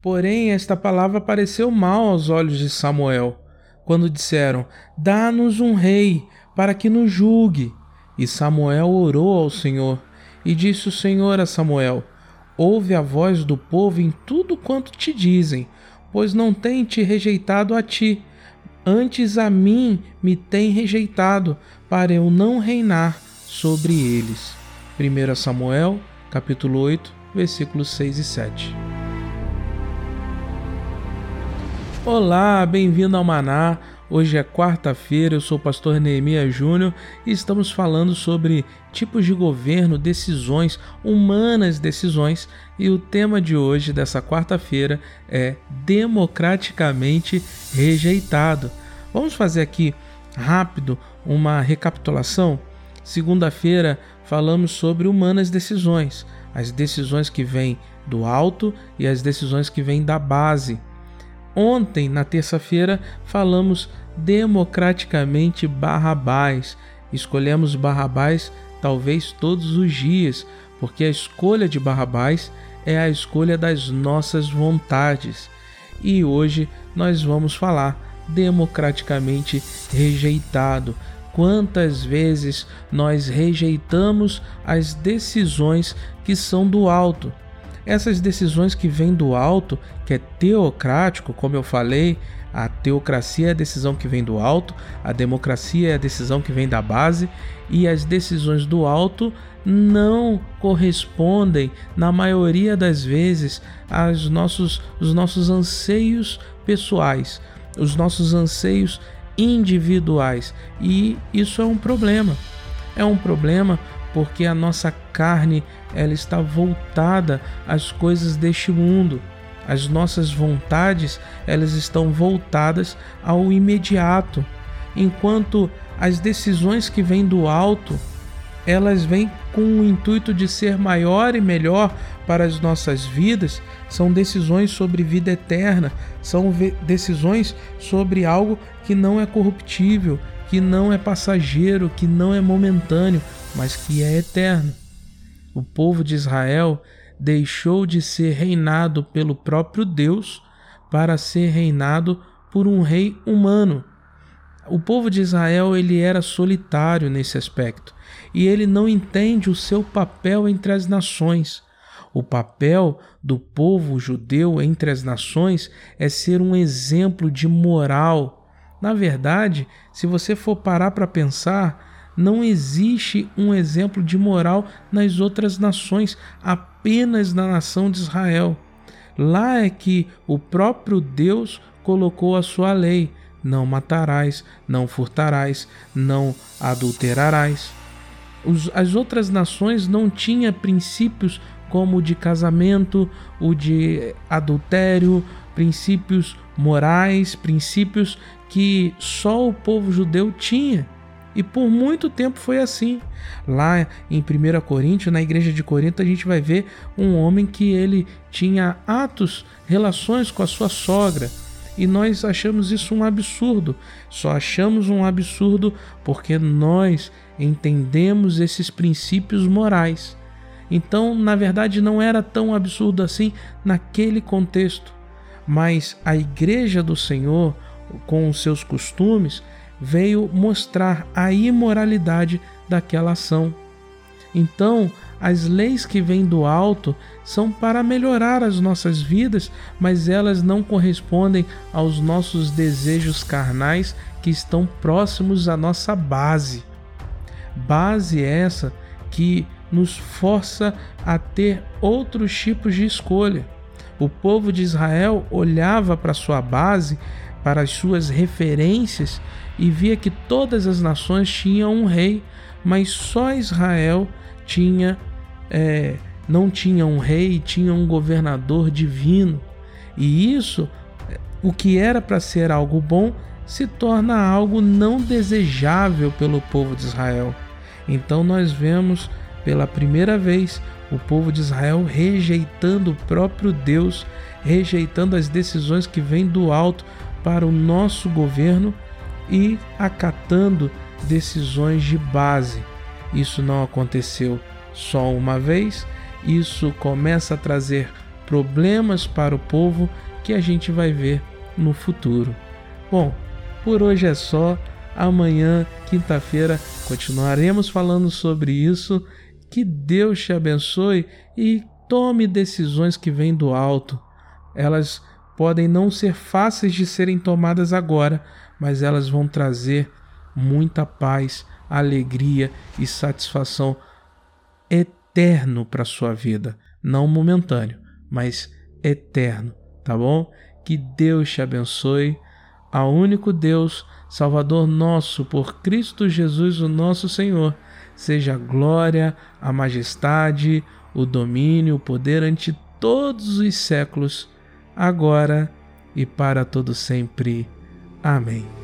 Porém, esta palavra pareceu mal aos olhos de Samuel, quando disseram: Dá-nos um rei, para que nos julgue. E Samuel orou ao Senhor, e disse o Senhor a Samuel: Ouve a voz do povo em tudo quanto te dizem, pois não tem te rejeitado a ti, antes a mim me tem rejeitado, para eu não reinar sobre eles. 1 Samuel, capítulo 8, versículos 6 e 7. Olá, bem-vindo ao Maná. Hoje é quarta-feira, eu sou o pastor Neemias Júnior e estamos falando sobre tipos de governo, decisões, humanas decisões, e o tema de hoje, dessa quarta-feira, é democraticamente rejeitado. Vamos fazer aqui rápido uma recapitulação. Segunda-feira falamos sobre humanas decisões, as decisões que vêm do alto e as decisões que vêm da base. Ontem, na terça-feira, falamos democraticamente Barrabás. Escolhemos Barrabás talvez todos os dias, porque a escolha de Barrabás é a escolha das nossas vontades. E hoje nós vamos falar democraticamente rejeitado. Quantas vezes nós rejeitamos as decisões que são do alto? Essas decisões que vêm do alto, que é teocrático, como eu falei, a teocracia é a decisão que vem do alto, a democracia é a decisão que vem da base, e as decisões do alto não correspondem, na maioria das vezes, aos nossos, os nossos anseios pessoais, os nossos anseios individuais. E isso é um problema. É um problema porque a nossa carne ela está voltada às coisas deste mundo. As nossas vontades, elas estão voltadas ao imediato, enquanto as decisões que vêm do alto, elas vêm com o intuito de ser maior e melhor para as nossas vidas, são decisões sobre vida eterna, são decisões sobre algo que não é corruptível, que não é passageiro, que não é momentâneo, mas que é eterno. O povo de Israel deixou de ser reinado pelo próprio Deus para ser reinado por um rei humano. O povo de Israel ele era solitário nesse aspecto e ele não entende o seu papel entre as nações. O papel do povo judeu entre as nações é ser um exemplo de moral, na verdade, se você for parar para pensar, não existe um exemplo de moral nas outras nações, apenas na nação de Israel. Lá é que o próprio Deus colocou a sua lei: não matarás, não furtarás, não adulterarás. As outras nações não tinham princípios como o de casamento, o de adultério, princípios morais, princípios que só o povo judeu tinha. E por muito tempo foi assim. Lá em 1 Coríntios, na igreja de Corinto, a gente vai ver um homem que ele tinha atos, relações com a sua sogra. E nós achamos isso um absurdo. Só achamos um absurdo porque nós entendemos esses princípios morais. Então, na verdade, não era tão absurdo assim naquele contexto. Mas a igreja do Senhor, com os seus costumes, veio mostrar a imoralidade daquela ação. Então, as leis que vêm do alto são para melhorar as nossas vidas, mas elas não correspondem aos nossos desejos carnais que estão próximos à nossa base. Base essa que nos força a ter outros tipos de escolha. O povo de Israel olhava para sua base para as suas referências e via que todas as nações tinham um rei, mas só Israel tinha é, não tinha um rei, tinha um governador divino. E isso, o que era para ser algo bom, se torna algo não desejável pelo povo de Israel. Então nós vemos pela primeira vez o povo de Israel rejeitando o próprio Deus, rejeitando as decisões que vêm do alto para o nosso governo e acatando decisões de base. Isso não aconteceu só uma vez, isso começa a trazer problemas para o povo que a gente vai ver no futuro. Bom, por hoje é só. Amanhã, quinta-feira, continuaremos falando sobre isso. Que Deus te abençoe e tome decisões que vêm do alto. Elas podem não ser fáceis de serem tomadas agora, mas elas vão trazer muita paz, alegria e satisfação eterno para sua vida, não momentâneo, mas eterno, tá bom? Que Deus te abençoe. Ao único Deus, Salvador nosso, por Cristo Jesus, o nosso Senhor, seja a glória, a majestade, o domínio, o poder ante todos os séculos agora e para todo sempre. Amém.